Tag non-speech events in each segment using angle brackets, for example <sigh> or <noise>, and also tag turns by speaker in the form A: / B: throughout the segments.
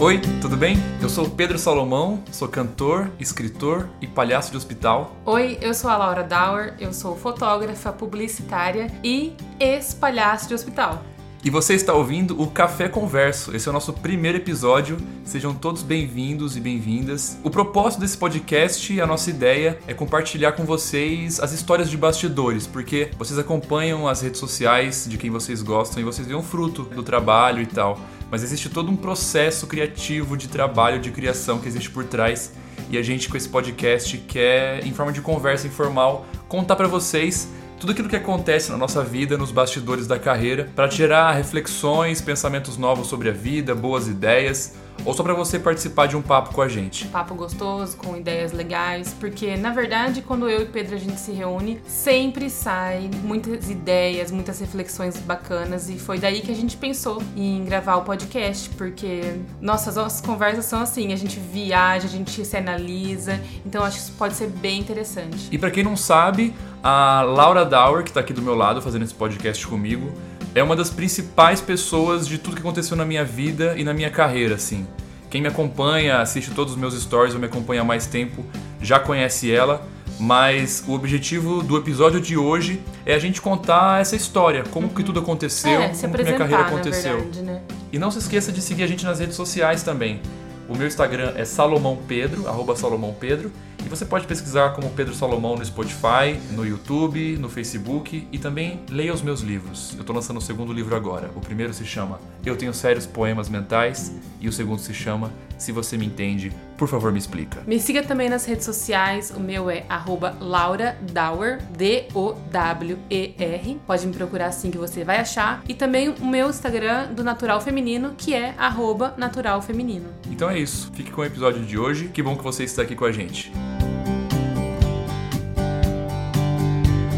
A: Oi, tudo bem? Eu sou Pedro Salomão, sou cantor, escritor e palhaço de hospital.
B: Oi, eu sou a Laura Dauer, eu sou fotógrafa, publicitária e ex-palhaço de hospital.
A: E você está ouvindo o Café Converso. Esse é o nosso primeiro episódio. Sejam todos bem-vindos e bem-vindas. O propósito desse podcast, a nossa ideia é compartilhar com vocês as histórias de bastidores, porque vocês acompanham as redes sociais de quem vocês gostam e vocês veem o fruto do trabalho e tal. Mas existe todo um processo criativo de trabalho, de criação que existe por trás. E a gente com esse podcast quer, em forma de conversa informal, contar para vocês tudo aquilo que acontece na nossa vida, nos bastidores da carreira, para tirar reflexões, pensamentos novos sobre a vida, boas ideias, ou só para você participar de um papo com a gente.
B: Papo gostoso, com ideias legais, porque na verdade, quando eu e Pedro a gente se reúne, sempre sai muitas ideias, muitas reflexões bacanas e foi daí que a gente pensou em gravar o podcast, porque nossas, nossas conversas são assim, a gente viaja, a gente se analisa, então acho que isso pode ser bem interessante.
A: E para quem não sabe, a Laura Dauer, que tá aqui do meu lado fazendo esse podcast comigo, é uma das principais pessoas de tudo que aconteceu na minha vida e na minha carreira, assim. Quem me acompanha, assiste todos os meus stories ou me acompanha há mais tempo, já conhece ela, mas o objetivo do episódio de hoje é a gente contar essa história, como que tudo aconteceu,
B: É,
A: como que minha carreira aconteceu.
B: verdade, né?
A: E não se esqueça de seguir a gente nas redes sociais também. O meu Instagram é Salomão Pedro, arroba Salomão Pedro. E você pode pesquisar como Pedro Salomão no Spotify, no YouTube, no Facebook e também leia os meus livros. Eu estou lançando o segundo livro agora. O primeiro se chama Eu Tenho Sérios Poemas Mentais e o segundo se chama Se Você Me Entende, Por Favor Me Explica.
B: Me siga também nas redes sociais, o meu é arroba Laura Dauer, D-O-W-E-R. Pode me procurar assim que você vai achar. E também o meu Instagram do Natural Feminino, que é arroba Natural Feminino.
A: Então é isso. Fique com o episódio de hoje. Que bom que você está aqui com a gente.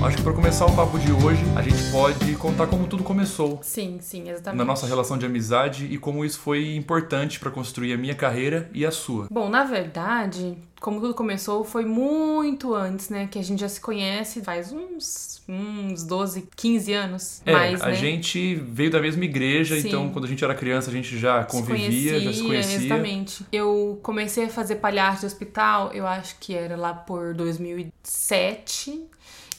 A: Acho que para começar o papo de hoje, a gente pode contar como tudo começou.
B: Sim, sim, exatamente.
A: Na nossa relação de amizade e como isso foi importante para construir a minha carreira e a sua.
B: Bom, na verdade, como tudo começou, foi muito antes, né? Que a gente já se conhece faz uns, uns 12, 15 anos.
A: É,
B: mais,
A: a
B: né?
A: gente veio da mesma igreja,
B: Sim.
A: então quando a gente era criança a gente já convivia, já se conhecia.
B: Exatamente. Eu comecei a fazer palhaço de hospital, eu acho que era lá por 2007.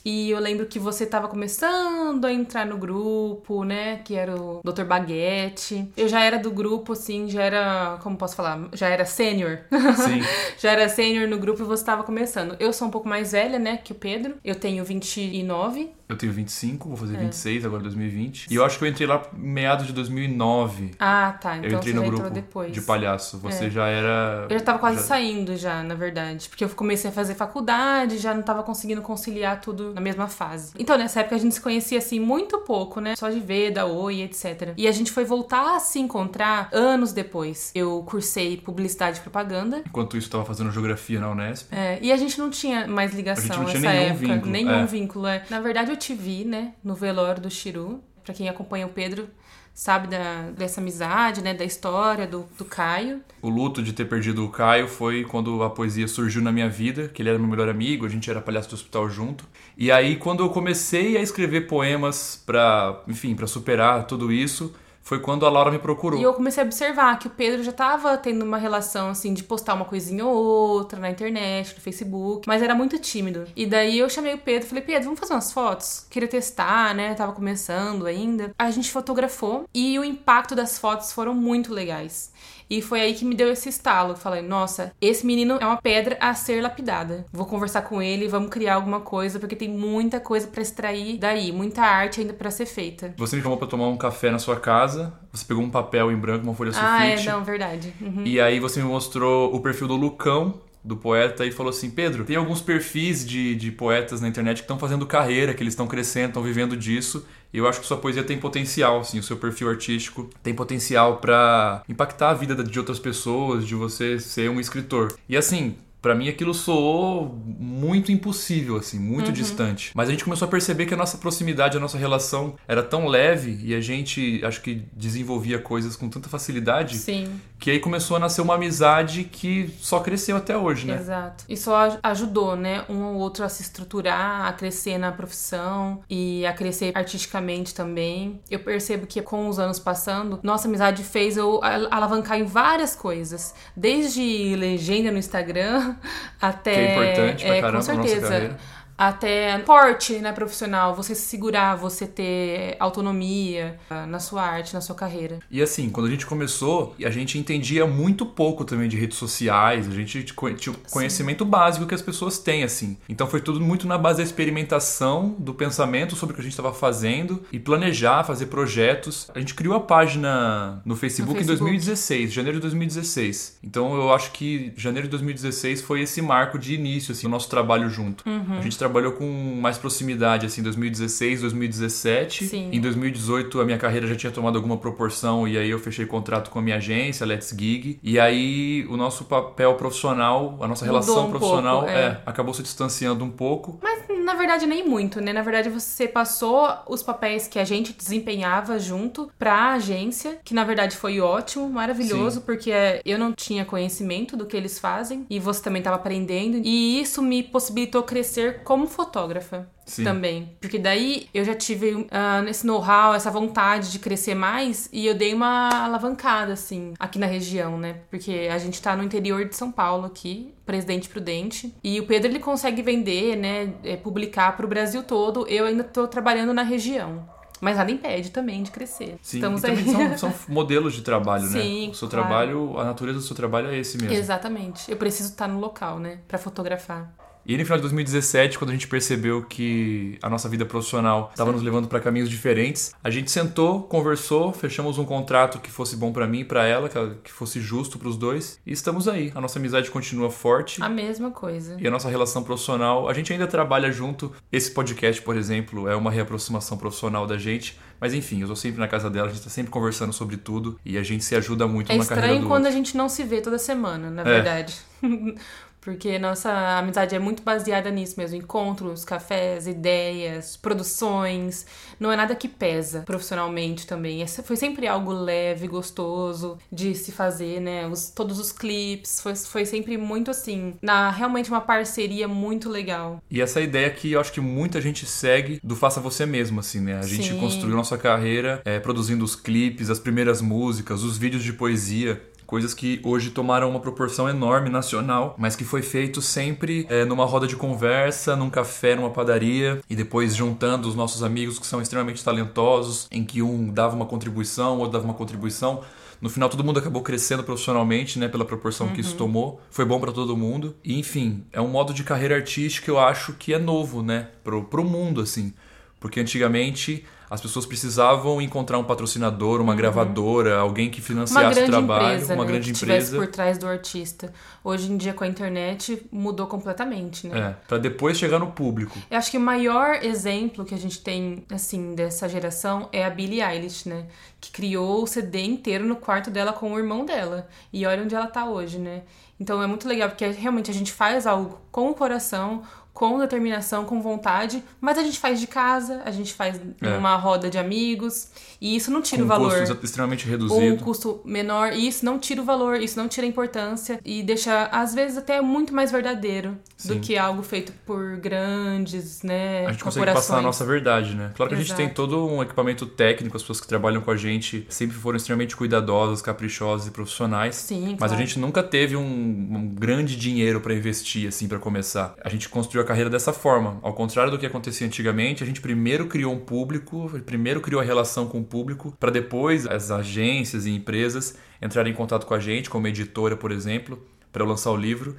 B: E eu lembro que você tava começando a entrar no grupo, né? Que era o Dr. Baguete. Eu já era do grupo, assim, já era. Como posso falar? Já era sênior.
A: Sim. <laughs>
B: já era sênior no grupo e você tava começando. Eu sou um pouco mais velha, né? Que o Pedro. Eu tenho 29.
A: Eu tenho 25, vou fazer
B: É.
A: 26 agora 2020. E eu acho que eu entrei lá meados de 2009.
B: Ah, tá. Então
A: eu entrei
B: você
A: no
B: já
A: grupo
B: entrou depois.
A: de palhaço. Você
B: É.
A: já era.
B: Eu já tava quase
A: já-
B: saindo já, na verdade. Porque eu comecei a fazer faculdade, já não tava conseguindo conciliar tudo na mesma fase. Então, nessa época a gente se conhecia assim muito pouco, né? Só de ver, dar oi, etc. E a gente foi voltar a se encontrar anos depois. Eu cursei publicidade e propaganda.
A: Enquanto isso, tava fazendo geografia na Unesp.
B: É, e a gente não tinha mais ligação
A: A gente não tinha
B: nessa
A: nenhum
B: época.
A: vínculo,
B: nenhum
A: é.
B: vínculo. é. Na verdade, eu te vi, né? No velório do Chiru. Pra quem acompanha o Pedro, sabe da, dessa amizade, né? Da história do, do Caio.
A: O luto de ter perdido o Caio foi quando a poesia surgiu na minha vida, que ele era meu melhor amigo, a gente era palhaço do hospital junto. E aí, quando eu comecei a escrever poemas pra, enfim, pra superar tudo isso, foi quando a Laura me procurou.
B: E eu comecei a observar que o Pedro já tava tendo uma relação, assim, de postar uma coisinha ou outra na internet, no Facebook, mas era muito tímido. E daí eu chamei o Pedro falei, Pedro, vamos fazer umas fotos? Queria testar, né? Tava começando ainda. A gente fotografou e o impacto das fotos foram muito legais. E foi aí que me deu esse estalo. Falei, nossa, esse menino é uma pedra a ser lapidada. Vou conversar com ele, vamos criar alguma coisa, porque tem muita coisa pra extrair daí, muita arte ainda pra ser feita.
A: Você me chamou pra tomar um café na sua casa, você pegou um papel em branco, uma folha
B: Ah, é,
A: sulfite,
B: não, verdade. Uhum.
A: e aí você me mostrou o perfil do Lucão, do poeta, e falou assim, Pedro, tem alguns perfis de, de poetas na internet que estão fazendo carreira, que eles estão crescendo, estão vivendo disso, e eu acho que sua poesia tem potencial, assim, o seu perfil artístico tem potencial pra impactar a vida de outras pessoas, de você ser um escritor. E assim, Para mim aquilo soou muito impossível, assim, muito uhum. distante. Mas a gente começou a perceber que a nossa proximidade, a nossa relação era tão leve e a gente acho que desenvolvia coisas com tanta facilidade
B: Sim.
A: Que aí começou a nascer uma amizade que só cresceu até hoje, né?
B: Exato. E só ajudou, né, um ou outro a se estruturar, a crescer na profissão e a crescer artisticamente também. Eu percebo que com os anos passando, nossa amizade fez eu alavancar em várias coisas, desde legenda no Instagram <laughs> até.
A: Que é importante pra
B: é,
A: caramba
B: com certeza.
A: nossa carreira
B: até porte né, profissional, você se segurar, você ter autonomia ah, na sua arte, na sua carreira.
A: E assim, quando a gente começou, a gente entendia muito pouco também de redes sociais, a gente tinha o conhecimento Sim. básico que as pessoas têm, assim. Então foi tudo muito na base da experimentação, do pensamento sobre o que a gente estava fazendo e planejar, fazer projetos. A gente criou a página no Facebook, no Facebook. em 2016, janeiro de 2016. Então eu acho que janeiro de 2016 foi esse marco de início, assim, o nosso trabalho junto.
B: Uhum.
A: A gente trabalhou com mais proximidade, assim, 2016, 2017.
B: Sim.
A: Em 2018, a minha carreira já tinha tomado alguma proporção e aí eu fechei contrato com a minha agência, Let's Gig. E aí o nosso papel profissional, a nossa
B: Mudou
A: relação
B: um
A: profissional,
B: pouco, é.
A: é, acabou se distanciando um pouco.
B: Mas na verdade nem muito, né? Na verdade você passou os papéis que a gente desempenhava junto pra agência, que na verdade foi ótimo, maravilhoso,
A: Sim.
B: porque eu não tinha conhecimento do que eles fazem e você também estava aprendendo. E isso me possibilitou crescer como fotógrafa.
A: Sim.
B: também. Porque daí eu já tive uh, esse know-how, essa vontade de crescer mais e eu dei uma alavancada, assim, aqui na região, né? Porque a gente tá no interior de São Paulo aqui, Presidente Prudente. E o Pedro ele consegue vender, né? É, publicar pro Brasil todo. Eu ainda tô trabalhando na região. Mas nada impede também de crescer.
A: Sim,
B: Estamos
A: e
B: aí.
A: também são, <laughs> são modelos de trabalho, né?
B: Sim,
A: O seu
B: claro.
A: trabalho, a natureza do seu trabalho é esse mesmo.
B: Exatamente. Eu preciso estar no local, né? Pra fotografar.
A: E no final de 2017, quando a gente percebeu que a nossa vida profissional estava nos levando para caminhos diferentes, a gente sentou, conversou, fechamos um contrato que fosse bom para mim e para ela, que fosse justo para os dois, e estamos aí. A nossa amizade continua forte.
B: A mesma coisa.
A: E a nossa relação profissional, a gente ainda trabalha junto. Esse podcast, por exemplo, é uma reaproximação profissional da gente. Mas enfim, eu tô sempre na casa dela, a gente tá sempre conversando sobre tudo e a gente se ajuda muito
B: É
A: na carreira
B: estranho
A: do
B: quando
A: outro.
B: a gente não se vê toda semana, na
A: É.
B: verdade. <laughs> Porque nossa amizade é muito baseada nisso mesmo. Encontros, cafés, ideias, produções. Não é nada que pesa profissionalmente também. Essa foi sempre algo leve, gostoso de se fazer, né? Os, todos os clipes. Foi, foi sempre muito assim. Na, realmente uma parceria muito legal.
A: E essa ideia que eu acho que muita gente segue do faça você mesmo, assim, né? A gente
B: Sim.
A: construiu nossa carreira é, produzindo os clipes, as primeiras músicas, os vídeos de poesia. Coisas que hoje tomaram uma proporção enorme nacional, mas que foi feito sempre é, numa roda de conversa, num café, numa padaria, e depois juntando os nossos amigos que são extremamente talentosos, em que um dava uma contribuição, outro dava uma contribuição. No final, todo mundo acabou crescendo profissionalmente, né? Pela proporção que isso tomou. Foi bom pra todo mundo. E, enfim, é um modo de carreira artística que eu acho que é novo, né? Pro, pro mundo, assim. Porque antigamente as pessoas precisavam encontrar um patrocinador, uma gravadora, alguém que financiasse o trabalho,
B: empresa,
A: uma
B: né,
A: grande
B: que
A: empresa.
B: por trás do artista. Hoje em dia, com a internet, mudou completamente, né?
A: É, para depois chegar no público.
B: Eu acho que o maior exemplo que a gente tem, assim, dessa geração é a Billie Eilish, né? Que criou o CD inteiro no quarto dela com o irmão dela. E olha onde ela tá hoje, né? Então é muito legal, porque realmente a gente faz algo com o coração, com determinação, com vontade, mas a gente faz de casa, a gente faz
A: É.
B: numa roda de amigos, e isso não tira
A: com
B: o
A: um
B: valor.
A: custo extremamente
B: Ou um
A: reduzido.
B: custo menor, e isso não tira o valor, isso não tira a importância e deixa, às vezes, até muito mais verdadeiro
A: Sim.
B: do que algo feito por grandes, né,
A: A gente consegue passar a nossa verdade, né? Claro que a gente
B: Exato.
A: tem todo um equipamento técnico, as pessoas que trabalham com a gente sempre foram extremamente cuidadosas, caprichosas e profissionais.
B: Sim,
A: Mas a
B: claro.
A: gente nunca teve um, um grande dinheiro pra investir, assim, pra começar. A gente construiu carreira dessa forma. Ao contrário do que acontecia antigamente, a gente primeiro criou um público, primeiro criou a relação com o público, pra depois as agências e empresas entrarem em contato com a gente, como editora, por exemplo, eu lançar o livro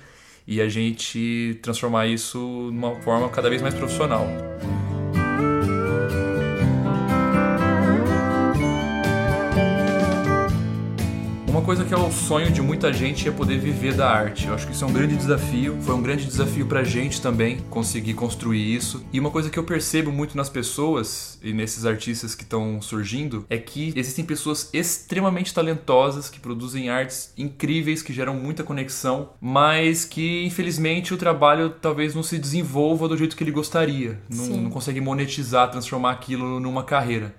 A: e a gente transformar isso numa forma cada vez mais profissional. Coisa que é o sonho de muita gente é poder viver da arte. Eu acho que isso é um grande desafio. Foi um grande desafio pra gente também conseguir construir isso. E uma coisa que eu percebo muito nas pessoas e nesses artistas que estão surgindo é que existem pessoas extremamente talentosas que produzem artes incríveis, que geram muita conexão, mas que infelizmente o trabalho talvez não se desenvolva do jeito que ele gostaria. Não, não consegue monetizar, transformar aquilo numa carreira.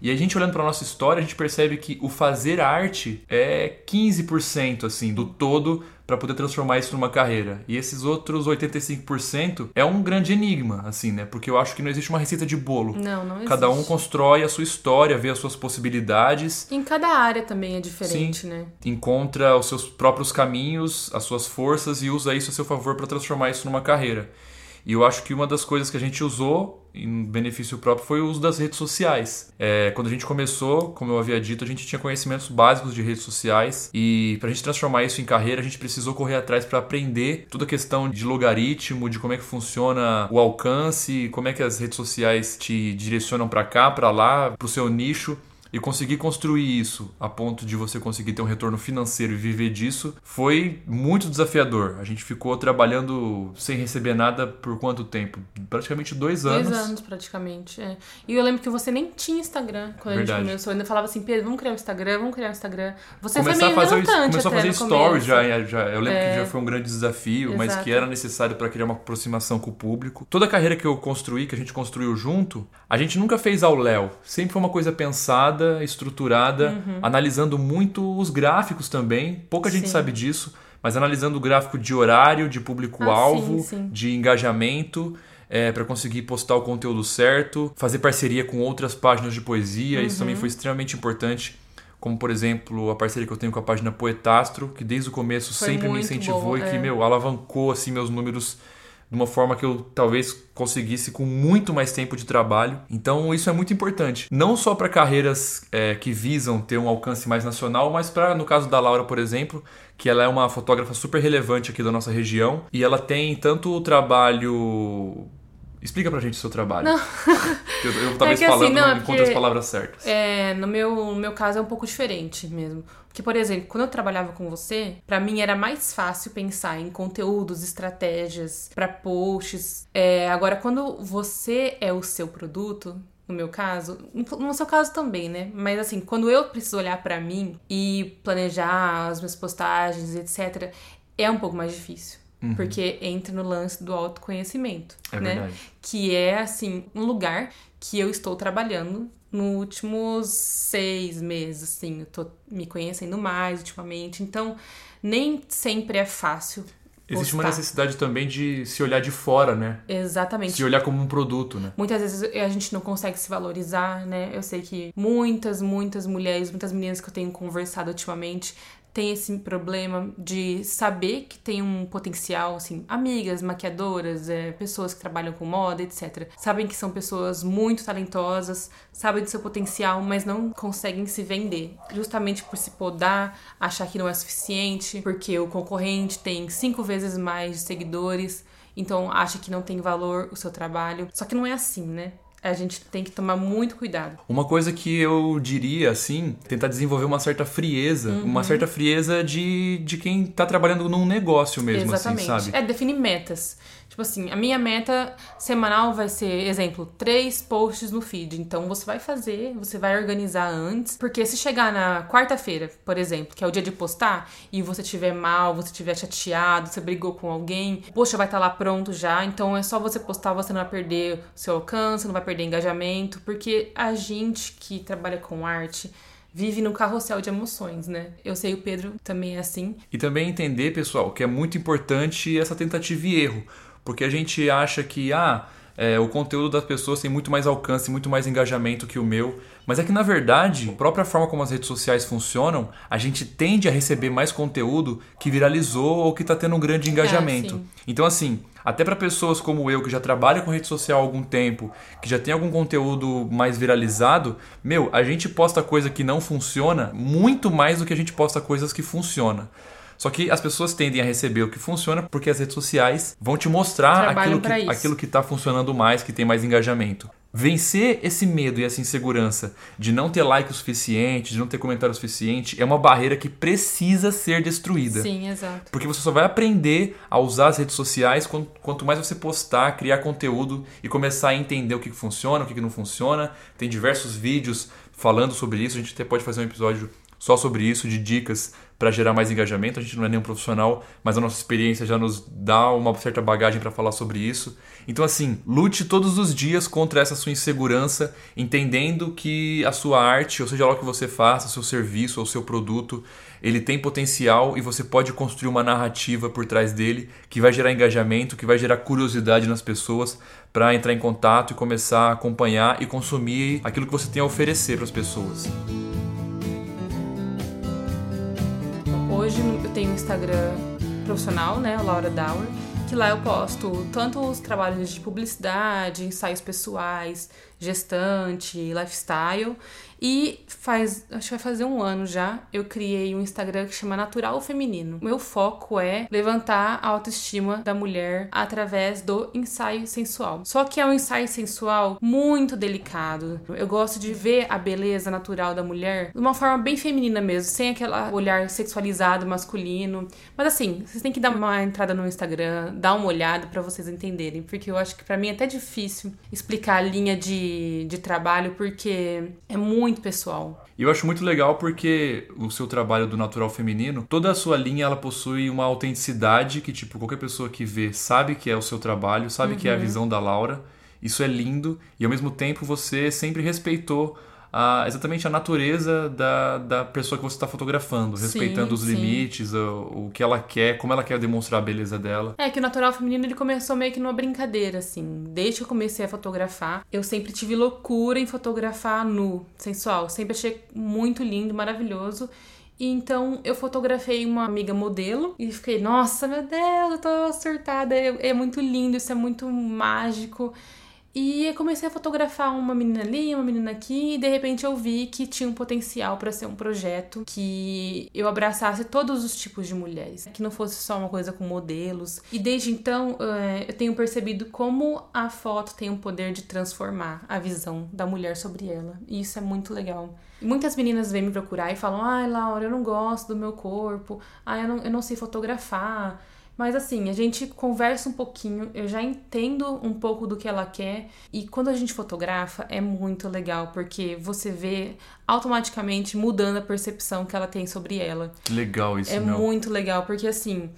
A: E a gente olhando para nossa história, a gente percebe que o fazer arte é 15% assim do todo para poder transformar isso numa carreira. E esses outros 85% é um grande enigma, assim, né? Porque eu acho que não existe uma receita de bolo.
B: Não, não existe.
A: Cada um constrói a sua história, vê as suas possibilidades.
B: Em cada área também é diferente,
A: Sim.
B: né?
A: Encontra os seus próprios caminhos, as suas forças e usa isso a seu favor para transformar isso numa carreira. E eu acho que uma das coisas que a gente usou em benefício próprio foi o uso das redes sociais. É, quando a gente começou, como eu havia dito, a gente tinha conhecimentos básicos de redes sociais e para a gente transformar isso em carreira, a gente precisou correr atrás para aprender toda a questão de logaritmo, de como é que funciona o alcance, como é que as redes sociais te direcionam para cá, para lá, para o seu nicho. E conseguir construir isso a ponto de você conseguir ter um retorno financeiro e viver disso foi muito desafiador. A gente ficou trabalhando sem receber nada por quanto tempo? Praticamente dois anos.
B: Dois anos, praticamente. É. E eu lembro que você nem tinha Instagram quando
A: Verdade.
B: a gente começou. Eu ainda falava assim, Pedro, vamos criar um Instagram, vamos criar um Instagram. Você
A: começar
B: foi meio
A: a fazer, começou a fazer stories já, já. Eu lembro
B: É.
A: que já foi um grande desafio, mas
B: Exato.
A: que era necessário para criar uma aproximação com o público. Toda a carreira que eu construí, que a gente construiu junto, a gente nunca fez ao léu. Sempre foi uma coisa pensada, estruturada, analisando muito os gráficos também. Pouca gente
B: Uhum. Sim.
A: sabe disso, mas analisando o gráfico de horário, de público-alvo,
B: Ah,
A: de engajamento. para conseguir postar o conteúdo certo, fazer parceria com outras páginas de poesia, isso
B: Uhum.
A: também foi extremamente importante como por exemplo a parceria que eu tenho com a página Poetastro, que desde o começo
B: Foi
A: sempre me incentivou
B: bom,
A: e que
B: é.
A: meu alavancou assim meus números de uma forma que eu talvez conseguisse com muito mais tempo de trabalho. Então isso é muito importante, não só para carreiras é, que visam ter um alcance mais nacional, mas para no caso da Laura, por exemplo, que ela é uma fotógrafa super relevante aqui da nossa região e ela tem tanto o trabalho Explica pra gente o seu trabalho.
B: Não. <laughs>
A: Eu, eu talvez
B: que assim,
A: falando
B: não,
A: não
B: é
A: encontre
B: porque-
A: as palavras certas.
B: É, no meu, no meu caso é um pouco diferente mesmo. Porque, por exemplo, quando eu trabalhava com você, pra mim era mais fácil pensar em conteúdos, estratégias pra posts. É, agora, quando você é o seu produto, no meu caso, no seu caso também, né? Mas assim, quando eu preciso olhar pra mim e planejar as minhas postagens, etc, é um pouco mais difícil. Porque entra no lance do autoconhecimento,
A: É
B: né?
A: verdade.
B: que é assim um lugar que eu estou trabalhando nos últimos seis meses, assim, eu tô me conhecendo mais ultimamente, então nem sempre é fácil.
A: Existe uma
B: postar.
A: necessidade também de se olhar de fora, né?
B: Exatamente.
A: Se olhar como um produto, né?
B: Muitas vezes a gente não consegue se valorizar, né? Eu sei que muitas, muitas mulheres, muitas meninas que eu tenho conversado ultimamente têm esse problema de saber que tem um potencial, assim, amigas, maquiadoras, é, pessoas que trabalham com moda, etc. Sabem que são pessoas muito talentosas, sabem do seu potencial, mas não conseguem se vender. Justamente por se podar, achar que não é suficiente, porque o concorrente tem cinco vezes mais seguidores, então acha que não tem valor o seu trabalho. Só que não é assim, né? A gente tem que tomar muito cuidado.
A: Uma coisa que eu diria, assim, tentar desenvolver uma certa frieza,
B: Uhum.
A: uma certa frieza de, de quem tá trabalhando num negócio mesmo,
B: Exatamente.
A: assim, sabe?
B: É definir metas. Tipo assim, a minha meta semanal vai ser, exemplo, três posts no feed. Então você vai fazer, você vai organizar antes. Porque se chegar na quarta-feira, por exemplo, que é o dia de postar, e você tiver mal, você tiver chateado, você brigou com alguém, poxa, vai estar lá pronto já. Então é só você postar, você não vai perder o seu alcance, não vai perder engajamento. Porque a gente que trabalha com arte vive num carrossel de emoções, né? Eu sei o Pedro também é assim.
A: E também entender, pessoal, que é muito importante essa tentativa e erro. Porque a gente acha que, ah, é, o conteúdo das pessoas tem muito mais alcance, muito mais engajamento que o meu. Mas é que, na verdade, a própria forma como as redes sociais funcionam, a gente tende a receber mais conteúdo que viralizou ou que está tendo um grande engajamento.
B: sim.
A: então, assim, até para pessoas como eu, que já trabalham com rede social há algum tempo, que já tem algum conteúdo mais viralizado, meu, a gente posta coisa que não funciona muito mais do que a gente posta coisas que funcionam. Só que as pessoas tendem a receber o que funciona porque as redes sociais vão te mostrar aquilo que, aquilo que tá funcionando mais, que tem mais engajamento. vencer esse medo e essa insegurança de não ter like o suficiente, de não ter comentário o suficiente, é uma barreira que precisa ser destruída.
B: Sim, exato.
A: Porque você só vai aprender a usar as redes sociais quanto mais você postar, criar conteúdo e começar a entender o que funciona, o que não funciona. Tem diversos vídeos falando sobre isso, a gente até pode fazer um episódio só sobre isso, de dicas para gerar mais engajamento. A gente não é nenhum profissional, mas a nossa experiência já nos dá uma certa bagagem para falar sobre isso. Então, assim, lute todos os dias contra essa sua insegurança, entendendo que a sua arte, ou seja lá o que você faça, seu serviço ou seu produto, ele tem potencial e você pode construir uma narrativa por trás dele que vai gerar engajamento, que vai gerar curiosidade nas pessoas para entrar em contato e começar a acompanhar e consumir aquilo que você tem a oferecer para as pessoas.
B: Hoje eu tenho um Instagram profissional, né, Laura Dauer, que lá eu posto tanto os trabalhos de publicidade, ensaios pessoais, gestante, lifestyle e faz, acho que vai fazer um ano já, eu criei um Instagram que chama Natural Feminino. Meu foco é levantar a autoestima da mulher através do ensaio sensual. Só que é um ensaio sensual muito delicado. Eu gosto de ver a beleza natural da mulher de uma forma bem feminina mesmo, sem aquele olhar sexualizado masculino. Mas assim, vocês têm que dar uma entrada no Instagram, dar uma olhada para vocês entenderem, porque eu acho que para mim é até difícil explicar a linha de, de trabalho, porque é muito muito pessoal.
A: E eu acho muito legal porque o seu trabalho do natural feminino, toda a sua linha ela possui uma autenticidade que tipo qualquer pessoa que vê sabe que é o seu trabalho, sabe uhum. que é a uhum. visão da Laura. Isso é lindo e ao mesmo tempo você sempre respeitou a, exatamente a natureza da, da pessoa que você está fotografando, respeitando sim, os sim. limites, o, o que ela quer, como ela quer demonstrar a beleza dela.
B: É que o natural feminino ele começou meio que numa brincadeira, assim. Desde que eu comecei a fotografar, eu sempre tive loucura em fotografar nu, sensual. Sempre achei muito lindo, maravilhoso. E então eu fotografei uma amiga modelo e fiquei, nossa, meu Deus, eu tô surtada, é, é muito lindo, isso é muito mágico. E comecei a fotografar uma menina ali, uma menina aqui, e de repente eu vi que tinha um potencial para ser um projeto que eu abraçasse todos os tipos de mulheres, que não fosse só uma coisa com modelos. E desde então eh, eu tenho percebido como a foto tem o poder de transformar a visão da mulher sobre ela. E isso é muito legal. Muitas meninas vêm me procurar e falam: ai, Laura, eu não gosto do meu corpo, ai, eu não, eu não sei fotografar. Mas assim, a gente conversa um pouquinho, eu já entendo um pouco do que ela quer. E quando a gente fotografa, é muito legal, porque você vê automaticamente mudando a percepção que ela tem sobre ela.
A: Legal isso,
B: É
A: meu.
B: muito legal, porque assim.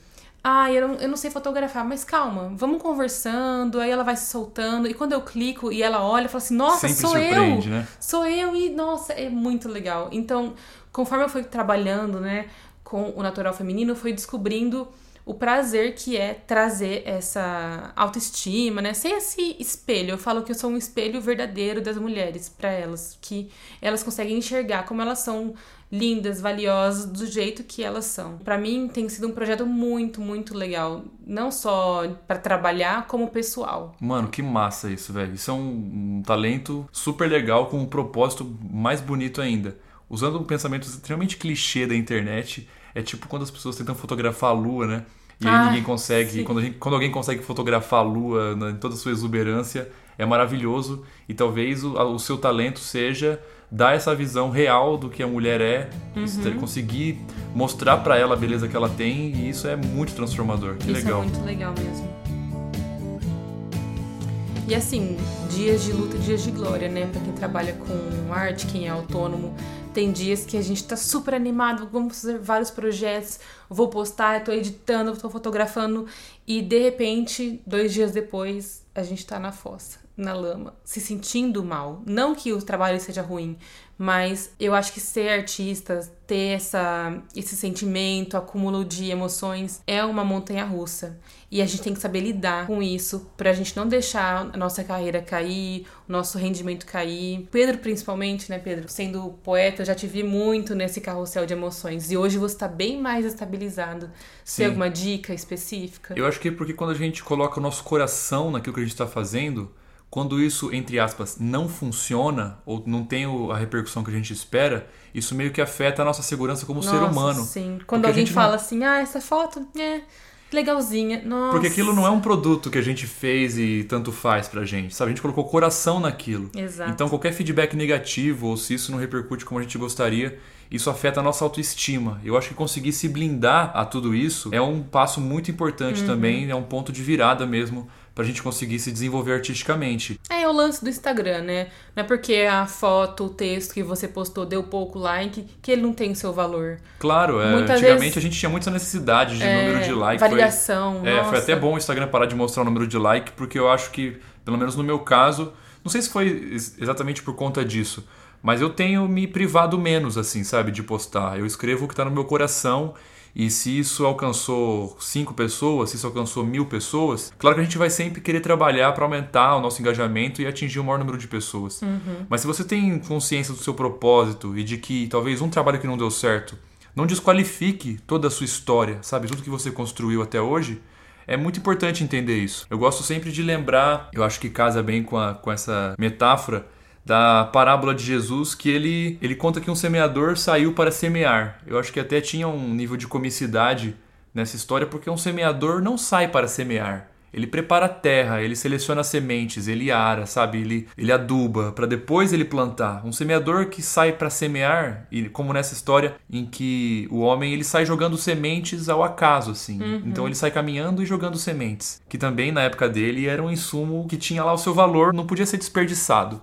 B: Ah, eu não, eu não sei fotografar, mas calma, vamos conversando, aí ela vai se soltando, e quando eu clico e ela olha, fala assim, nossa,
A: Sempre
B: sou eu!
A: Né?
B: Sou eu, e nossa, é muito legal. Então, conforme eu fui trabalhando, né, com o natural feminino, eu fui descobrindo o prazer que é trazer essa autoestima, né? Ser esse espelho. Eu falo que eu sou um espelho verdadeiro das mulheres para elas, que elas conseguem enxergar como elas são lindas, valiosas do jeito que elas são. Para mim tem sido um projeto muito, muito legal, não só para trabalhar como pessoal.
A: Mano, que massa isso, velho. Isso é um talento super legal com um propósito mais bonito ainda. Usando um pensamento extremamente clichê da internet, é tipo quando as pessoas tentam fotografar a lua, né? E aí ah, ninguém consegue. Quando, gente, quando, alguém consegue fotografar a lua em toda a sua exuberância, é maravilhoso. E talvez o, o seu talento seja dar essa visão real do que a mulher é, uhum. conseguir mostrar para ela a beleza que ela tem, e isso é muito transformador. Que
B: isso
A: é legal.
B: é muito legal mesmo. E assim, dias de luta, dias de glória, né? Pra quem trabalha com arte, quem é autônomo, tem dias que a gente tá super animado, vamos fazer vários projetos, vou postar, tô editando, tô fotografando e de repente, dois dias depois, a gente tá na fossa, na lama, se sentindo mal. Não que o trabalho seja ruim, mas eu acho que ser artista, ter essa, esse sentimento, acúmulo de emoções, é uma montanha russa. E a gente tem que saber lidar com isso pra gente não deixar a nossa carreira cair, o nosso rendimento cair. Pedro, principalmente, né, Pedro? Sendo poeta, eu já te vi muito nesse carrossel de emoções. E hoje você tá bem mais estabilizado. Sim. Tem alguma dica específica?
A: Eu acho que é porque quando a gente coloca o nosso coração naquilo que a gente tá fazendo, quando isso, entre aspas, não funciona ou não tem a repercussão que a gente espera, isso meio que afeta a nossa segurança como
B: nossa,
A: ser humano.
B: Sim. Quando alguém fala não... assim, ah, essa foto, é. Legalzinha. Nossa.
A: Porque aquilo não é um produto que a gente fez e tanto faz pra gente, sabe? A gente colocou coração naquilo.
B: Exato.
A: Então qualquer feedback negativo ou se isso não repercute como a gente gostaria, isso afeta a nossa autoestima. Eu acho que conseguir se blindar a tudo isso é um passo muito importante
B: Uhum.
A: também, é um ponto de virada mesmo pra gente conseguir se desenvolver artisticamente.
B: É o lance do Instagram, né? Não é porque a foto, o texto que você postou deu pouco like que ele não tem o seu valor.
A: Claro, é,
B: Muitas
A: antigamente
B: vezes-
A: a gente tinha muita necessidade de
B: É,
A: número de like. foi-
B: Validação.
A: É,
B: nossa.
A: foi até bom o Instagram parar de mostrar o número de like, porque eu acho que, pelo menos no meu caso, não sei se foi ex- exatamente por conta disso, mas eu tenho me privado menos, assim, sabe, de postar. Eu escrevo o que tá no meu coração. E se isso alcançou cinco pessoas, se isso alcançou mil pessoas, claro que a gente vai sempre querer trabalhar para aumentar o nosso engajamento e atingir o maior número de pessoas. Mas se você tem consciência do seu propósito e de que talvez um trabalho que não deu certo não desqualifique toda a sua história, sabe? Tudo que você construiu até hoje. É muito importante entender isso. Eu gosto sempre de lembrar, eu acho que casa bem com, a- com essa metáfora da parábola de Jesus, que ele, ele conta que um semeador saiu para semear. Eu acho que até tinha um nível de comicidade nessa história, porque um semeador não sai para semear. Ele prepara a terra, ele seleciona sementes, ele ara, sabe? Ele, ele aduba para depois ele plantar. Um semeador que sai para semear, e como nessa história em que o homem ele sai jogando sementes ao acaso, assim. Então ele sai caminhando e jogando sementes, que também na época dele era um insumo que tinha lá o seu valor, não podia ser desperdiçado.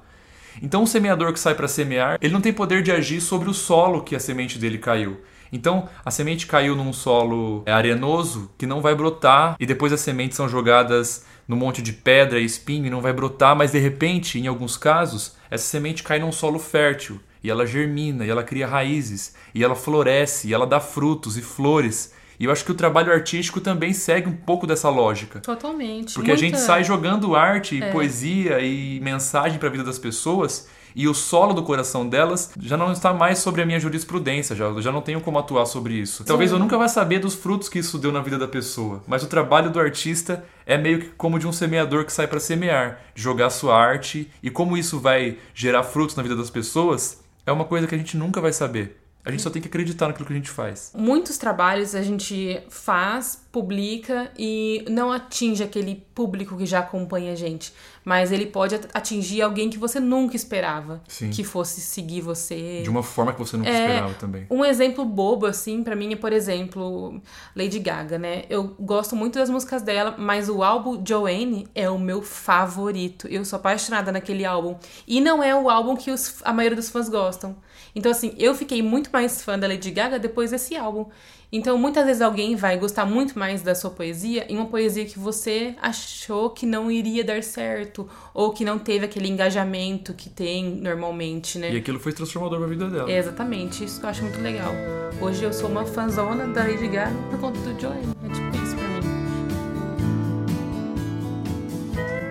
A: Então, o semeador que sai para semear, ele não tem poder de agir sobre o solo que a semente dele caiu. Então, a semente caiu num solo é, arenoso que não vai brotar, e depois as sementes são jogadas num monte de pedra e espinho e não vai brotar, mas de repente, em alguns casos, essa semente cai num solo fértil e ela germina, e ela cria raízes, e ela floresce, e ela dá frutos e flores. E eu acho que o trabalho artístico também segue um pouco dessa lógica.
B: Totalmente.
A: Porque a gente
B: Muita-
A: sai jogando arte,
B: É.
A: poesia e mensagem para a vida das pessoas e o solo do coração delas já não está mais sobre a minha jurisprudência, já, já não tenho como atuar sobre isso. Talvez eu nunca vá saber dos frutos que isso deu na vida da pessoa, mas o trabalho do artista é meio que como de um semeador que sai para semear, jogar sua arte e como isso vai gerar frutos na vida das pessoas é uma coisa que a gente nunca vai saber. A gente só tem que acreditar naquilo que a gente faz.
B: Muitos trabalhos a gente faz, publica e não atinge aquele público que já acompanha a gente. Mas ele pode at- atingir alguém que você nunca esperava
A: Sim.
B: que fosse seguir você.
A: De uma forma que você nunca
B: É,
A: esperava também.
B: Um exemplo bobo, assim, pra mim é, por exemplo, Lady Gaga, né? Eu gosto muito das músicas dela, mas o álbum Joanne é o meu favorito. Eu sou apaixonada naquele álbum. E não é o álbum que os- a maioria dos fãs gostam. Então, assim, eu fiquei muito mais fã da Lady Gaga depois desse álbum. Então, muitas vezes alguém vai gostar muito mais da sua poesia em uma poesia que você achou que não iria dar certo, ou que não teve aquele engajamento que tem normalmente, né?
A: E aquilo foi transformador pra vida dela.
B: É exatamente, isso que eu acho muito legal. Hoje eu sou uma fanzona da Lady Gaga por conta do Joey. É tipo isso pra mim.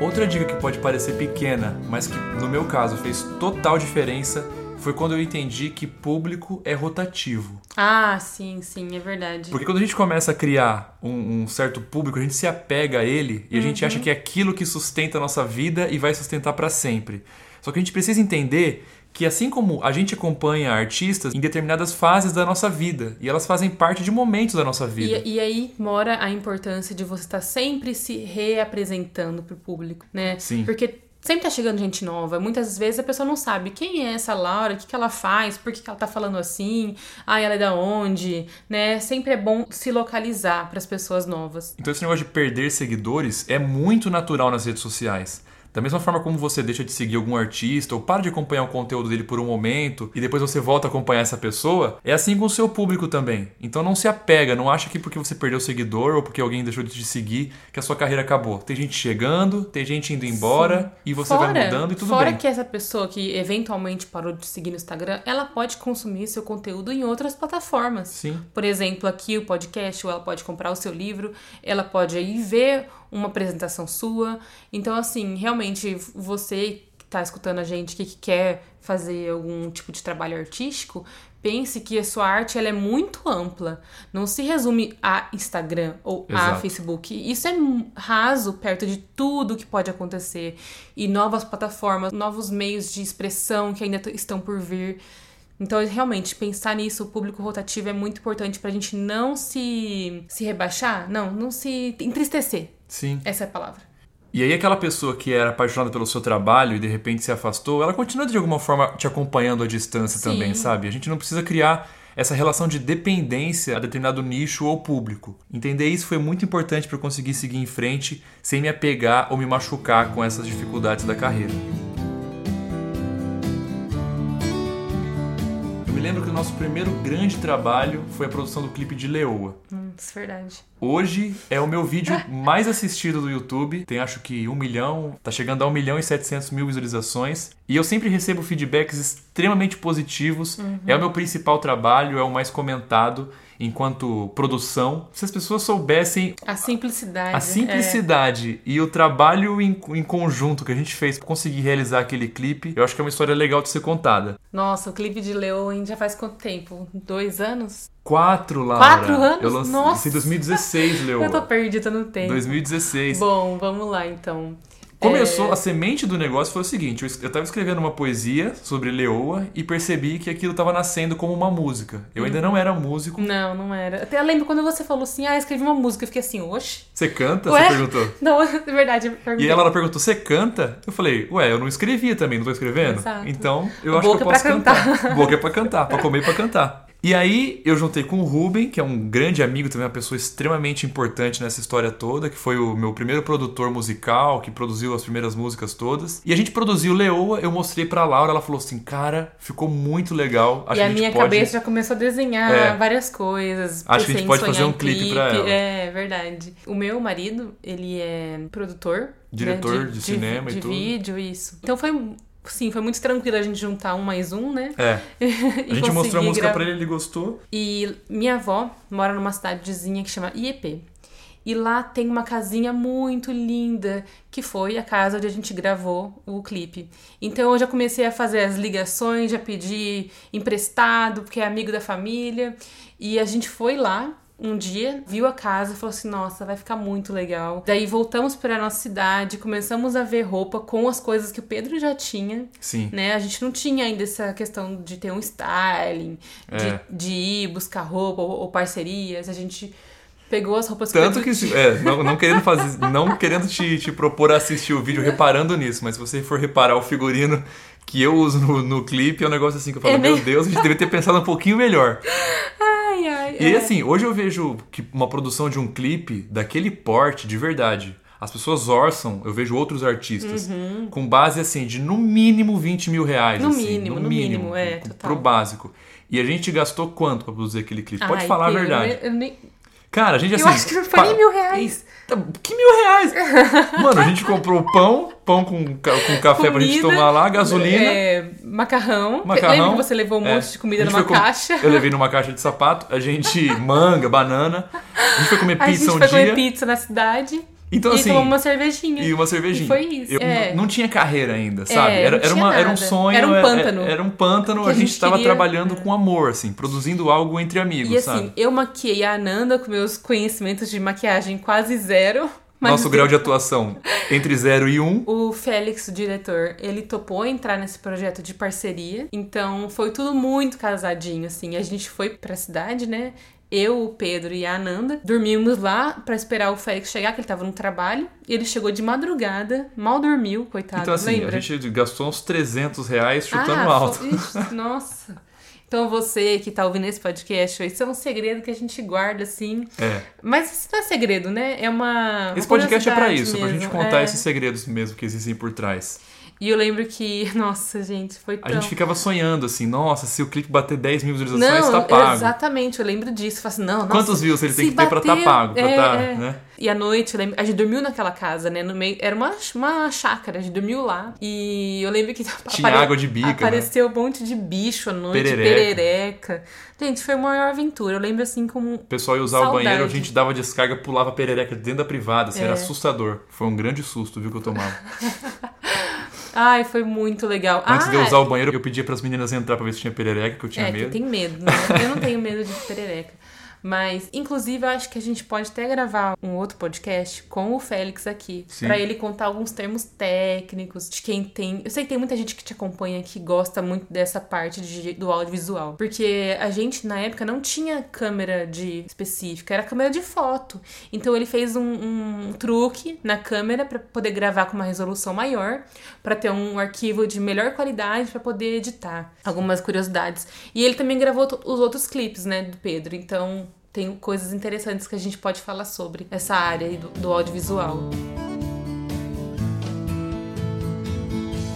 A: Outra dica que pode parecer pequena, mas que no meu caso fez total diferença, foi quando eu entendi que público é rotativo.
B: Ah, sim, sim, é verdade.
A: Porque quando a gente começa a criar um, um certo público, a gente se apega a ele e a gente
B: Uhum.
A: acha que é aquilo que sustenta a nossa vida e vai sustentar pra sempre. Só que a gente precisa entender que assim como a gente acompanha artistas em determinadas fases da nossa vida, e elas fazem parte de momentos da nossa vida.
B: E, e aí mora a importância de você estar sempre se reapresentando pro público, né?
A: Sim.
B: Porque sempre tá chegando gente nova. Muitas vezes a pessoa não sabe quem é essa Laura, o que, que ela faz, por que, que ela tá falando assim, ah, ela é da onde, né? Sempre é bom se localizar para as pessoas novas.
A: Então esse negócio de perder seguidores é muito natural nas redes sociais. Da mesma forma como você deixa de seguir algum artista ou para de acompanhar o conteúdo dele por um momento e depois você volta a acompanhar essa pessoa, é assim com o seu público também. Então não se apega, não acha que porque você perdeu seguidor ou porque alguém deixou de te seguir que a sua carreira acabou. Tem gente chegando, tem gente indo embora e você vai mudando e tudo
B: fora
A: bem.
B: que essa pessoa que eventualmente parou de seguir no Instagram, ela pode consumir seu conteúdo em outras plataformas.
A: Sim.
B: Por exemplo, aqui o podcast, ou ela pode comprar o seu livro, ela pode aí ver uma apresentação sua. Então, assim, realmente, você que está escutando a gente, que que quer fazer algum tipo de trabalho artístico, pense que a sua arte ela é muito ampla. Não se resume a Instagram ou a
A: Exato.
B: Facebook. Isso é raso perto de tudo que pode acontecer. E novas plataformas, novos meios de expressão que ainda estão por vir. Então, realmente, pensar nisso, o público rotativo é muito importante pra gente não se, se rebaixar, não, não se entristecer.
A: Sim.
B: Essa é a palavra.
A: E aí aquela pessoa que era apaixonada pelo seu trabalho e de repente se afastou, ela continua de alguma forma te acompanhando à distância
B: Sim.
A: também, sabe? A gente não precisa criar essa relação de dependência a determinado nicho ou público. Entender isso foi muito importante para eu conseguir seguir em frente sem me apegar ou me machucar com essas dificuldades da carreira. Lembro que o nosso primeiro grande trabalho foi a produção do clipe de Leoa.
B: Hum, isso é verdade.
A: Hoje é o meu vídeo <laughs> mais assistido do YouTube. Tem acho que um milhão, tá chegando a um milhão e setecentos mil visualizações. E eu sempre recebo feedbacks extremamente positivos. É o meu principal trabalho, é o mais comentado enquanto produção. Se as pessoas soubessem
B: A simplicidade. é.
A: a simplicidade e o trabalho em, em conjunto que a gente fez pra conseguir realizar aquele clipe, eu acho que é uma história legal de ser contada.
B: É. Nossa, o clipe de Leon já faz quanto tempo? Dois anos?
A: Quatro, Laura.
B: Quatro anos?
A: Eu lancei
B: Nossa.
A: em 2016, Leo. <laughs>
B: Eu tô perdida no tempo.
A: 2016.
B: Bom, vamos lá então.
A: Começou,
B: É,
A: a semente do negócio foi o seguinte: eu es- eu tava escrevendo uma poesia sobre Leoa e percebi que aquilo tava nascendo como uma música. Eu ainda não era músico.
B: Não, não era. Até lembro quando você falou assim, ah, escrevi uma música. Eu fiquei assim, oxe.
A: Você canta?
B: Ué?
A: Você perguntou. <laughs>
B: Não, é verdade.
A: E ela, ela perguntou: Você canta? Eu falei: Ué, eu não escrevia também, não tô escrevendo?
B: Exato.
A: Então eu acho
B: Boca
A: que eu
B: pra
A: posso cantar. Boca é pra cantar, pra comer e pra cantar. E aí eu juntei com o Ruben, que é um grande amigo, também uma pessoa extremamente importante nessa história toda, que foi o meu primeiro produtor musical, que produziu as primeiras músicas todas. E a gente produziu Leoa, eu mostrei pra Laura, ela falou assim: Cara, ficou muito legal. Acho
B: e a
A: a
B: minha
A: pode...
B: cabeça já começou a desenhar
A: É.
B: várias coisas.
A: Acho que a gente pode fazer um
B: em
A: clipe pra ela.
B: É, verdade. O meu marido, ele é produtor.
A: Diretor
B: né,
A: de cinema e
B: de
A: tudo.
B: vídeo, isso. Então foi, sim, foi muito tranquilo a gente juntar um mais um, né?
A: É. <laughs> A gente mostrou a música
B: gravar.
A: pra ele, ele gostou.
B: E minha avó mora numa cidadezinha que chama IEP. E lá tem uma casinha muito linda, que foi a casa onde a gente gravou o clipe. Então eu já comecei a fazer as ligações, já pedi emprestado, porque é amigo da família. E a gente foi lá um dia, viu a casa e falou assim: nossa, vai ficar muito legal. Daí voltamos para nossa cidade, começamos a ver roupa com as coisas que o Pedro já tinha
A: Sim.
B: né? A gente não tinha ainda essa questão de ter um styling,
A: É.
B: de, de ir buscar roupa ou, ou parcerias. A gente pegou as roupas
A: Tanto que, é, não, não querendo fazer, não querendo te, te propor assistir o vídeo reparando nisso, mas se você for reparar o figurino que eu uso no, no clipe, é um negócio assim que eu falo,
B: É
A: meu? Deus, a gente deveria ter pensado um pouquinho melhor.
B: Ai, ai,
A: E aí,
B: é.
A: assim, hoje eu vejo que uma produção de um clipe daquele porte, de verdade, as pessoas orçam, eu vejo outros artistas, com base, assim, de no mínimo 20 mil reais.
B: Uhum. No
A: assim,
B: mínimo, no mínimo, é,
A: pro-
B: total.
A: Pro básico. E a gente gastou quanto pra produzir aquele clipe? Pode
B: Ai,
A: falar a verdade.
B: Eu, eu nem-
A: Cara, a gente assim.
B: eu acho que não foi
A: pa-
B: nem mil reais.
A: Tá, Que mil reais? <laughs> Mano, a gente comprou pão, pão com, com café pra gente
B: Comida,
A: tomar lá, gasolina.
B: É, macarrão.
A: Macarrão.
B: Lembra que você levou um
A: É.
B: monte de comida
A: A gente
B: numa
A: foi com-
B: caixa?
A: Eu levei numa caixa de sapato. A gente, <laughs> manga, banana. A gente foi comer
B: A
A: pizza
B: gente
A: um
B: foi
A: dia.
B: comer pizza na cidade.
A: Então,
B: e
A: assim.
B: tomou uma cervejinha.
A: E uma cervejinha.
B: E foi isso,
A: Eu
B: é.
A: não tinha carreira ainda, sabe?
B: É,
A: era, era, uma, era um sonho.
B: Era um
A: é-
B: pântano.
A: Era, um pântano. A
B: a
A: gente estava
B: queria-
A: trabalhando com amor, assim, produzindo algo entre amigos,
B: E assim,
A: sabe?
B: eu maquiei a Ananda com meus conhecimentos de maquiagem quase zero. Mas
A: Nosso <laughs> grau de atuação entre 0 e 1. Um.
B: O Félix, o diretor, ele topou entrar nesse projeto de parceria. Então foi tudo muito casadinho, assim. A gente foi pra cidade, né? Eu, o Pedro e a Ananda dormimos lá pra esperar o Félix chegar, que ele tava no trabalho. E ele chegou de madrugada, mal dormiu, coitado.
A: Então, assim,
B: lembra?
A: a gente gastou uns 300 reais chutando
B: ah,
A: alto.
B: Ixi, nossa. Então você que tá ouvindo esse podcast, isso é um segredo que a gente guarda assim.
A: É.
B: Mas isso não é segredo, né? É uma.
A: Esse
B: uma
A: podcast é pra
B: curiosidade
A: isso, pra gente
B: mesmo,
A: contar
B: é.
A: esses segredos mesmo que existem por trás.
B: E eu lembro que, <laughs> nossa, gente, foi
A: A
B: tão.
A: gente ficava sonhando assim, nossa, se o clipe bater 10 mil visualizações,
B: Não,
A: tá pago.
B: exatamente, eu lembro disso. Falei assim, não, nossa,
A: Quantos views ele tem que ter pra tá pago? Pra
B: é,
A: tá,
B: é.
A: né?
B: E à noite, eu lembro, a gente dormiu naquela casa, né? No meio, era uma, uma chácara, a gente dormiu lá. E eu lembro que <laughs>
A: Tinha água de bica, né?
B: apareceu um monte de bicho à noite,
A: Perereca.
B: perereca. Gente, foi uma maior aventura. Eu lembro assim como.
A: O pessoal ia usar o
B: Saudade.
A: banheiro, a gente dava descarga, pulava perereca dentro da privada, assim,
B: É.
A: era assustador. Foi um grande susto, viu, que eu tomava. <laughs>
B: Ai, foi muito legal.
A: Antes
B: ah,
A: de eu usar o banheiro, eu pedia pras meninas entrar pra ver se tinha perereca, que eu tinha
B: é, que
A: medo.
B: tem medo, né? Eu não tenho medo de perereca. Mas, inclusive, eu acho que a gente pode até gravar um outro podcast com o Félix aqui. Pra ele contar alguns termos técnicos de quem tem. Eu sei que tem muita gente que te acompanha que gosta muito dessa parte de- do audiovisual. Porque a gente, na época, não tinha câmera de específica, era câmera de foto. Então ele fez um, um truque na câmera pra poder gravar com uma resolução maior, pra ter um arquivo de melhor qualidade pra poder editar. Algumas curiosidades. E ele também gravou os outros clipes, né, do Pedro. Então tem coisas interessantes que a gente pode falar sobre essa área do, do audiovisual.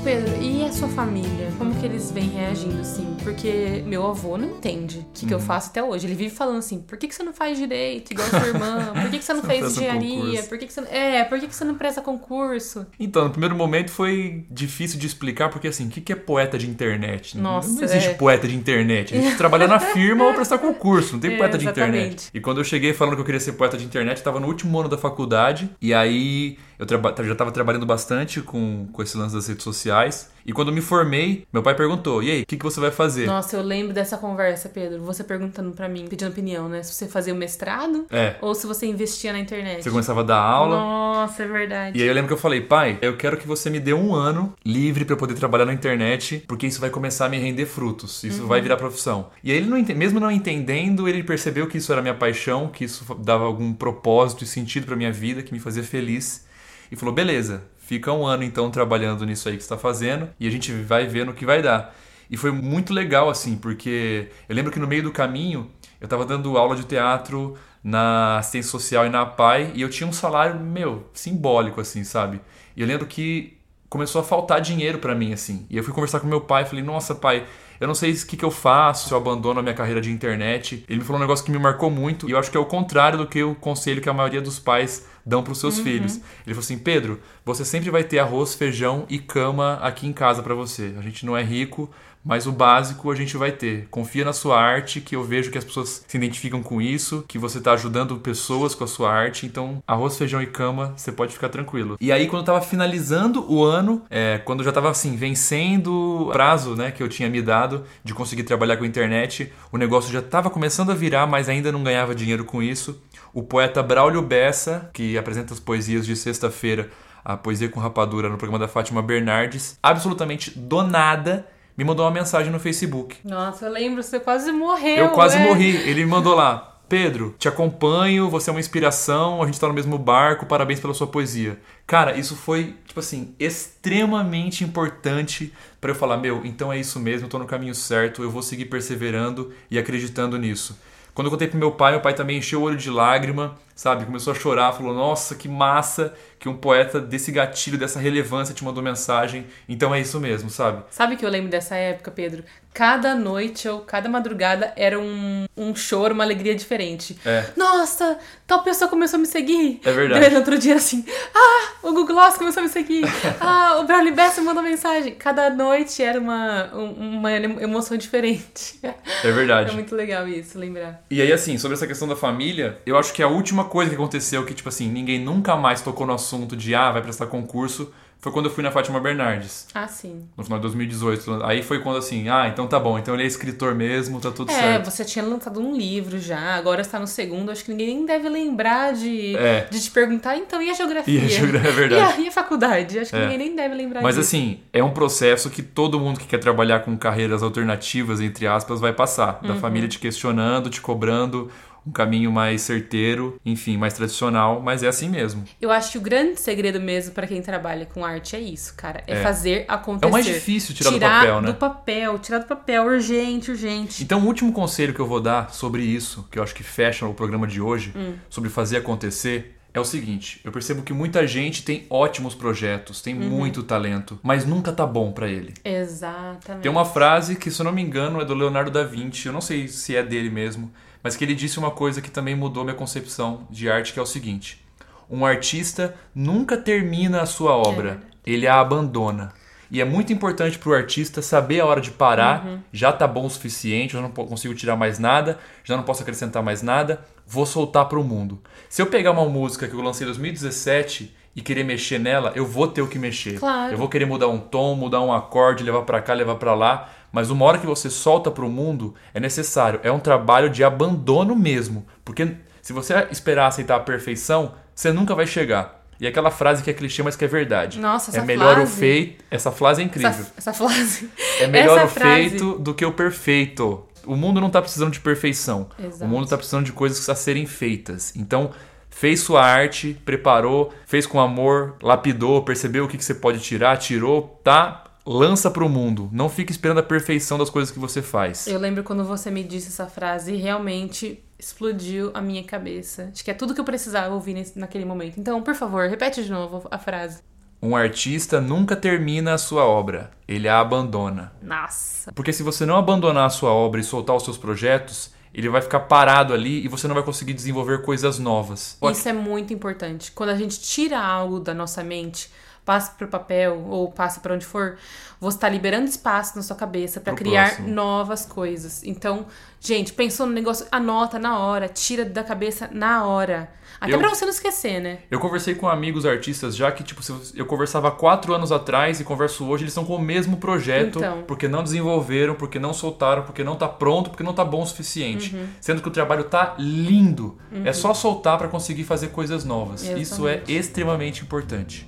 B: Pedro, e a sua família? Como que eles vêm reagindo, assim? Porque meu avô não entende o que, que eu faço até hoje. Ele vive falando assim, por que, que você não faz direito igual sua irmã? Por que, que você não <laughs> fez engenharia? Por que, que você... É, por que, que você não presta concurso?
A: Então, no primeiro momento foi difícil de explicar, porque assim, o que que é poeta de internet?
B: Nossa,
A: não existe
B: é.
A: poeta de internet. A gente trabalha na firma ou prestar concurso, não tem <laughs>
B: É,
A: poeta de
B: exatamente.
A: internet. E quando eu cheguei falando que eu queria ser poeta de internet, eu tava no último ano da faculdade, e aí eu traba- já tava trabalhando bastante com, com esse lance das redes sociais. E quando eu me formei, meu pai perguntou: e aí, o que, que você vai fazer?
B: Nossa, eu lembro dessa conversa, Pedro. Você perguntando pra mim, pedindo opinião, né? Se você fazia o mestrado
A: É.
B: ou se você investia na internet.
A: Você começava a dar aula.
B: Nossa, é verdade.
A: E aí eu lembro que eu falei, pai, eu quero que você me dê um ano livre pra eu poder trabalhar na internet, porque isso vai começar a me render frutos, isso vai virar profissão. E aí ele não mesmo não entendendo, ele percebeu que isso era minha paixão, que isso dava algum propósito e sentido pra minha vida, que me fazia feliz, e falou, beleza, fica um ano então trabalhando nisso aí que você tá fazendo, e a gente vai vendo o que vai dar. E foi muito legal, assim, porque eu lembro que no meio do caminho eu tava dando aula de teatro na assistência social e na PAI e eu tinha um salário, meu, simbólico, assim, sabe? E eu lembro que começou a faltar dinheiro pra mim, assim. E eu fui conversar com meu pai, falei, nossa, pai, eu não sei o que, que eu faço, se eu abandono a minha carreira de internet. Ele me falou um negócio que me marcou muito, e eu acho que é o contrário do que o conselho que a maioria dos pais dão pros seus filhos. Ele falou assim, Pedro, você sempre vai ter arroz, feijão e cama aqui em casa pra você. A gente não é rico, mas o básico a gente vai ter. Confia na sua arte, que eu vejo que as pessoas se identificam com isso, que você tá ajudando pessoas com a sua arte. Então, arroz, feijão e cama, você pode ficar tranquilo. E aí, quando eu tava finalizando o ano, é, quando eu já tava assim, vencendo o prazo né, que eu tinha me dado de conseguir trabalhar com a internet, o negócio já tava começando a virar, mas ainda não ganhava dinheiro com isso. O poeta Braulio Bessa, que apresenta as poesias de sexta-feira, a poesia com rapadura no programa da Fátima Bernardes, absolutamente do nada, me mandou uma mensagem no Facebook.
B: Nossa, eu lembro, você quase morreu.
A: Eu quase
B: é.
A: morri. Ele me mandou lá. Pedro, te acompanho, você é uma inspiração, a gente tá no mesmo barco, parabéns pela sua poesia. Cara, isso foi, tipo assim, extremamente importante pra eu falar, meu, então é isso mesmo, eu tô no caminho certo, eu vou seguir perseverando e acreditando nisso. Quando eu contei pro meu pai, meu pai também encheu o olho de lágrima, sabe? Começou a chorar, falou: Nossa, que massa que um poeta desse gatilho, dessa relevância te mandou mensagem. Então é isso mesmo, sabe?
B: Sabe o que eu lembro dessa época, Pedro? Cada noite ou cada madrugada era um, um choro, uma alegria diferente.
A: É.
B: Nossa, tal pessoa começou a me seguir.
A: É verdade.
B: Daí no outro dia assim, ah, o Google Gloss começou a me seguir. <laughs> ah, o Brownie Bess me mandou mensagem. Cada noite era uma, um- uma emoção diferente.
A: É verdade.
B: É muito legal isso, lembrar.
A: E aí, assim, sobre essa questão da família, eu acho que a última coisa que aconteceu que, tipo assim, ninguém nunca mais tocou no assunto de, ah, vai prestar concurso, foi quando eu fui na Fátima Bernardes,
B: Ah, sim.
A: no final de 2018. Aí foi quando, assim, ah, então tá bom, então ele é escritor mesmo, tá tudo
B: É,
A: certo.
B: você tinha lançado um livro já, agora está no segundo. Acho que ninguém nem deve lembrar de,
A: É.
B: de te perguntar, então, e a geografia?
A: E a geografia, é verdade. <laughs>
B: E a, e a faculdade? Acho que
A: É.
B: ninguém nem deve lembrar
A: Mas
B: disso.
A: assim, é um processo que todo mundo que quer trabalhar com carreiras alternativas, entre aspas, vai passar. Da família te questionando, te cobrando um caminho mais certeiro, enfim, mais tradicional, mas é assim mesmo.
B: Eu acho que o grande segredo mesmo pra quem trabalha com arte é isso, cara. É,
A: É.
B: fazer acontecer.
A: É o mais difícil tirar do papel, né?
B: do papel, tirar do papel, urgente, urgente.
A: Então, o último conselho que eu vou dar sobre isso, que eu acho que fecha o programa de hoje,
B: Hum.
A: sobre fazer acontecer, é o seguinte: eu percebo que muita gente tem ótimos projetos, tem
B: Uhum.
A: muito talento, mas nunca tá bom pra ele.
B: Exatamente.
A: Tem uma frase que, se eu não me engano, é do Leonardo da Vinci, eu não sei se é dele mesmo, mas que ele disse uma coisa que também mudou minha concepção de arte, que é o seguinte: um artista nunca termina a sua obra, ele a abandona. E é muito importante para o artista saber a hora de parar, já tá bom o suficiente, eu já não consigo tirar mais nada, já não posso acrescentar mais nada, vou soltar para o mundo. Se eu pegar uma música que eu lancei em 2017 e querer mexer nela, eu vou ter o que mexer.
B: Claro.
A: Eu vou querer mudar um tom, mudar um acorde, levar pra cá, levar pra lá. Mas uma hora que você solta pro mundo, é necessário. É um trabalho de abandono mesmo. Porque se você esperar aceitar a perfeição, você nunca vai chegar. E aquela frase que é clichê, mas que é verdade.
B: Nossa,
A: é
B: essa
A: melhor o
B: frase-
A: feito. Essa frase é incrível.
B: Essa, essa frase.
A: É melhor
B: essa
A: o
B: frase.
A: feito do que o perfeito. O mundo não tá precisando de perfeição.
B: Exato.
A: O mundo tá precisando de coisas a serem feitas. Então, fez sua arte, preparou, fez com amor, lapidou, percebeu o que, que você pode tirar, tirou, tá? Lança pro mundo. Não fique esperando a perfeição das coisas que você faz.
B: Eu lembro quando você me disse essa frase e realmente explodiu a minha cabeça. Acho que é tudo que eu precisava ouvir nesse- naquele momento. Então, por favor, repete de novo a frase.
A: Um artista nunca termina a sua obra, ele a abandona.
B: Nossa.
A: Porque se você não abandonar a sua obra e soltar os seus projetos, ele vai ficar parado ali e você não vai conseguir desenvolver coisas novas.
B: Isso é muito importante. Quando a gente tira algo da nossa mente, passa para o papel ou passa para onde for, você está liberando espaço na sua cabeça para criar
A: próximo.
B: novas coisas. Então, gente, pensou no negócio, anota na hora, tira da cabeça na hora. Até
A: Eu-
B: pra você não esquecer, né?
A: Eu conversei com amigos artistas já que, tipo, eu conversava quatro anos atrás e converso hoje, eles estão com o mesmo projeto,
B: Então.
A: porque não desenvolveram, porque não soltaram, porque não tá pronto, porque não tá bom o suficiente.
B: Uhum.
A: Sendo que o trabalho tá lindo. É só soltar para conseguir fazer coisas novas. Isso é
B: Exatamente.
A: extremamente importante.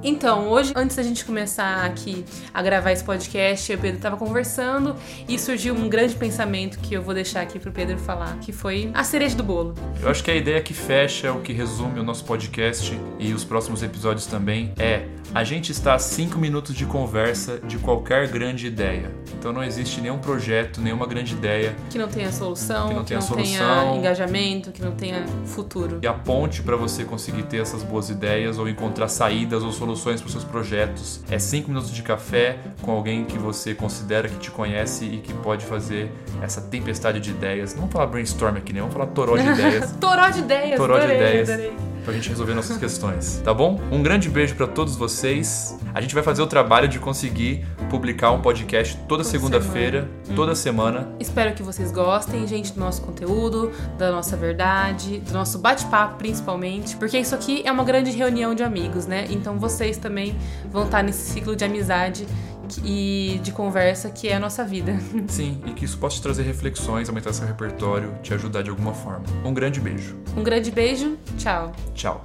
B: Então, hoje, antes da gente começar aqui a gravar esse podcast, eu e o Pedro tava conversando e surgiu um grande pensamento que eu vou deixar aqui pro Pedro falar, que foi a cereja do bolo.
A: Eu acho que a ideia que fecha, o que resume o nosso podcast e os próximos episódios também é a gente está a cinco minutos de conversa de qualquer grande ideia. Então não existe nenhum projeto, nenhuma grande ideia
B: Que não tenha solução,
A: Que não tenha
B: tenha
A: solução.
B: engajamento, que não tenha futuro.
A: e a ponte para você conseguir ter essas boas ideias ou encontrar saídas ou soluções para os seus projetos é cinco minutos de café com alguém que você considera que te conhece e que pode fazer essa tempestade de ideias. Não vamos falar brainstorm aqui, né? Vamos falar toró de <laughs> ideias.
B: Toró de ideias,
A: Toró de
B: adorei,
A: ideias.
B: adorei.
A: Pra gente resolver nossas questões, tá bom? Um grande beijo pra todos vocês. A gente vai fazer o trabalho de conseguir publicar um podcast toda segunda-feira, toda semana.
B: Espero que vocês gostem, gente, do nosso conteúdo, da nossa verdade, do nosso bate-papo principalmente, porque isso aqui é uma grande reunião de amigos, né? Então vocês também vão estar nesse ciclo de amizade e de conversa que é a nossa vida. <laughs>
A: Sim, e que isso possa te trazer reflexões, aumentar seu repertório, te ajudar de alguma forma. Um grande beijo.
B: Um grande beijo, tchau.
A: Tchau.